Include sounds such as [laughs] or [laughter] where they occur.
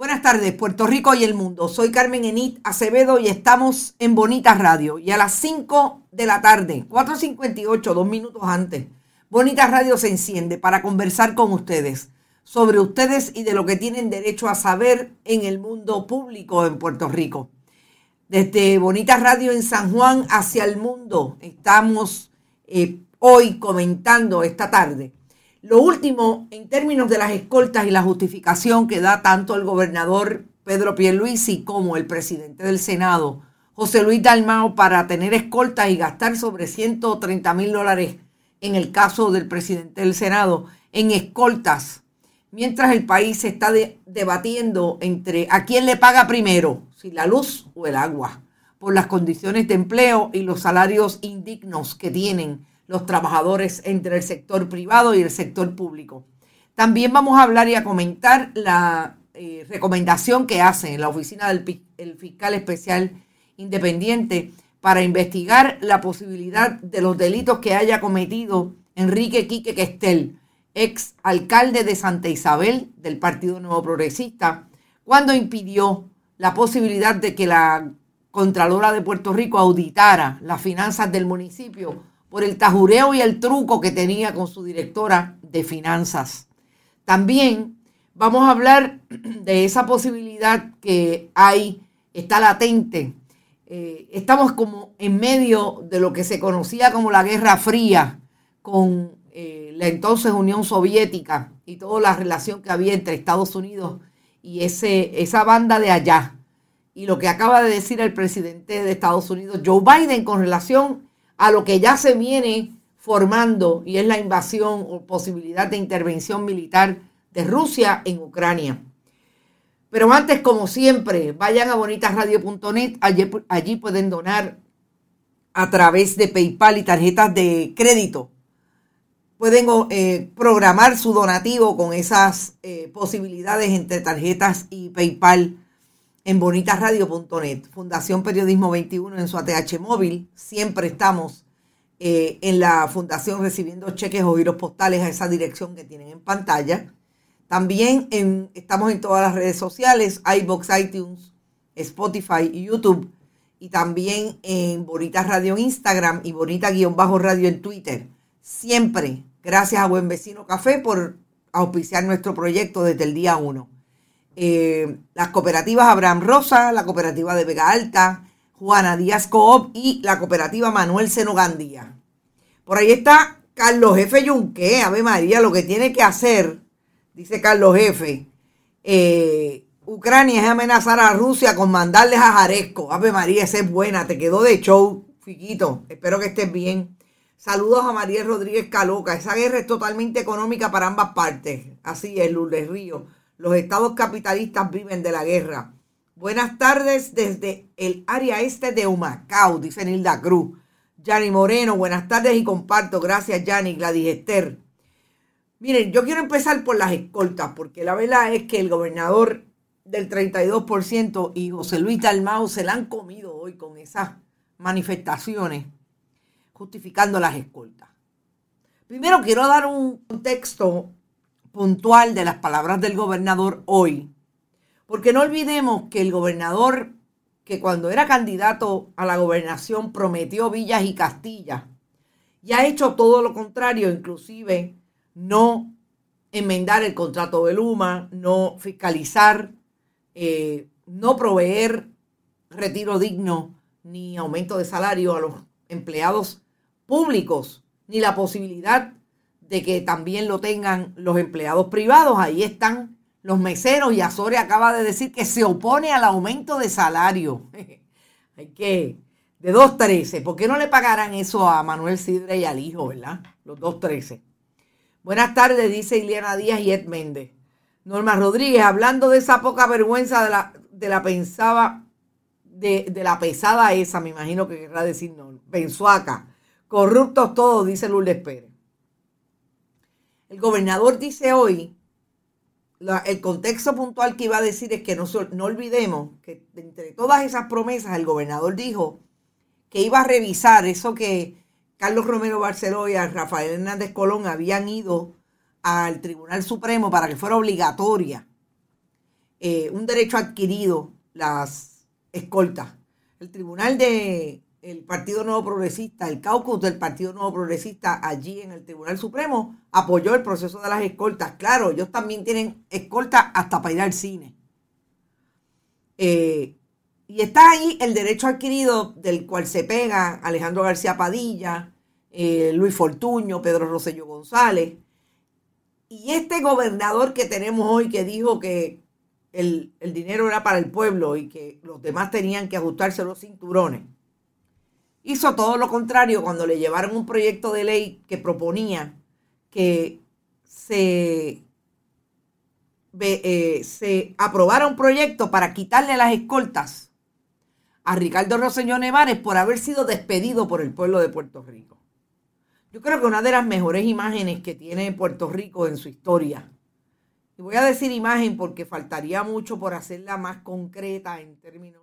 Buenas tardes, Puerto Rico y el mundo. Soy Carmen Enit Acevedo y estamos en Bonita Radio. Y a las 5 de la tarde, 4.58, dos minutos antes, Bonita Radio se enciende para conversar con ustedes sobre ustedes y de lo que tienen derecho a saber en el mundo público en Puerto Rico. Desde Bonita Radio en San Juan hacia el mundo estamos eh, hoy comentando esta tarde lo último, en términos de las escoltas y la justificación que da tanto el gobernador Pedro Pierluisi como el presidente del Senado, José Luis Dalmao, para tener escoltas y gastar sobre 130 mil dólares en el caso del presidente del Senado en escoltas, mientras el país se está debatiendo entre a quién le paga primero, si la luz o el agua, por las condiciones de empleo y los salarios indignos que tienen los trabajadores entre el sector privado y el sector público. También vamos a hablar y a comentar la eh, recomendación que hace la oficina del fiscal especial independiente para investigar la posibilidad de los delitos que haya cometido Enrique Quique Questel, ex alcalde de Santa Isabel del Partido Nuevo Progresista, cuando impidió la posibilidad de que la Contralora de Puerto Rico auditara las finanzas del municipio por el tajureo y el truco que tenía con su directora de finanzas. También vamos a hablar [clears throat] de esa posibilidad que hay, está latente. Eh, estamos como en medio de lo que se conocía como la Guerra Fría con eh, la entonces Unión Soviética y toda la relación que había entre Estados Unidos y ese, esa banda de allá. Y lo que acaba de decir el presidente de Estados Unidos, Joe Biden, con relación a lo que ya se viene formando y es la invasión o posibilidad de intervención militar de Rusia en Ucrania. Pero antes, como siempre, vayan a bonitasradio.net, allí, allí pueden donar a través de PayPal y tarjetas de crédito. Pueden eh, programar su donativo con esas eh, posibilidades entre tarjetas y PayPal en bonitasradio.net. Fundación Periodismo 21 en su ATH móvil. Siempre estamos eh, en la fundación recibiendo cheques o giros postales a esa dirección que tienen en pantalla. También estamos en todas las redes sociales, iBox, iTunes, Spotify y YouTube. Y también en Bonita Radio en Instagram y Bonita-Radio en Twitter. Siempre gracias a Buen Vecino Café por auspiciar nuestro proyecto desde el día 1. Eh, las cooperativas Abraham Rosa, la cooperativa de Vega Alta, Juana Díaz Coop y la cooperativa Manuel Seno Gandía. Por ahí está Carlos Jefe Yunque, Ave María, lo que tiene que hacer, dice Carlos Jefe, eh, Ucrania es amenazar a Rusia con mandarles a Jaresco. Ave María, esa es buena, te quedó de show, Fiquito. Espero que estés bien. Saludos a María Rodríguez Caloca. Esa guerra es totalmente económica para ambas partes. Así es, Lourdes Río. Los estados capitalistas viven de la guerra. Buenas tardes desde el área este de Humacao, dice Nilda Cruz. Yanni Moreno, buenas tardes y comparto. Gracias, Yanni, Gladys Esther. Miren, yo quiero empezar por las escoltas, porque la verdad es que el gobernador del 32% y José Luis Dalmau se la han comido hoy con esas manifestaciones justificando las escoltas. Primero quiero dar un contexto puntual de las palabras del gobernador hoy. Porque no olvidemos que el gobernador, que cuando era candidato a la gobernación prometió Villas y Castilla, y ha hecho todo lo contrario, inclusive no enmendar el contrato de Luma, no fiscalizar, eh, no proveer retiro digno ni aumento de salario a los empleados públicos, ni la posibilidad de que también lo tengan los empleados privados. Ahí están los meseros y Azore acaba de decir que se opone al aumento de salario. [laughs] Hay que, de 2.13, ¿por qué no le pagarán eso a Manuel Sidre y al hijo, verdad? Los 2.13. Buenas tardes, dice Ileana Díaz y Ed Méndez. Norma Rodríguez, hablando de esa poca vergüenza de la, de la pensaba, de, de la pesada esa, me imagino que querrá decir no, Pensuaca. Corruptos todos, dice Lourdes Pérez. El gobernador dice hoy, el contexto puntual que iba a decir es que no, no olvidemos que entre todas esas promesas el gobernador dijo que iba a revisar eso que Carlos Romero Barceló y Rafael Hernández Colón habían ido al Tribunal Supremo para que fuera obligatoria eh, un derecho adquirido las escoltas. El tribunal de el Partido Nuevo Progresista, el caucus del Partido Nuevo Progresista allí en el Tribunal Supremo apoyó el proceso de las escoltas. Claro, ellos también tienen escoltas hasta para ir al cine. Eh, y está ahí el derecho adquirido del cual se pega Alejandro García Padilla, eh, Luis Fortuño, Pedro Rosselló González. Y este gobernador que tenemos hoy que dijo que el, el dinero era para el pueblo y que los demás tenían que ajustarse los cinturones hizo todo lo contrario cuando le llevaron un proyecto de ley que proponía que se, eh, se aprobara un proyecto para quitarle las escoltas a Ricardo Roseño Nevares por haber sido despedido por el pueblo de Puerto Rico. Yo creo que una de las mejores imágenes que tiene Puerto Rico en su historia, y voy a decir imagen porque faltaría mucho por hacerla más concreta en términos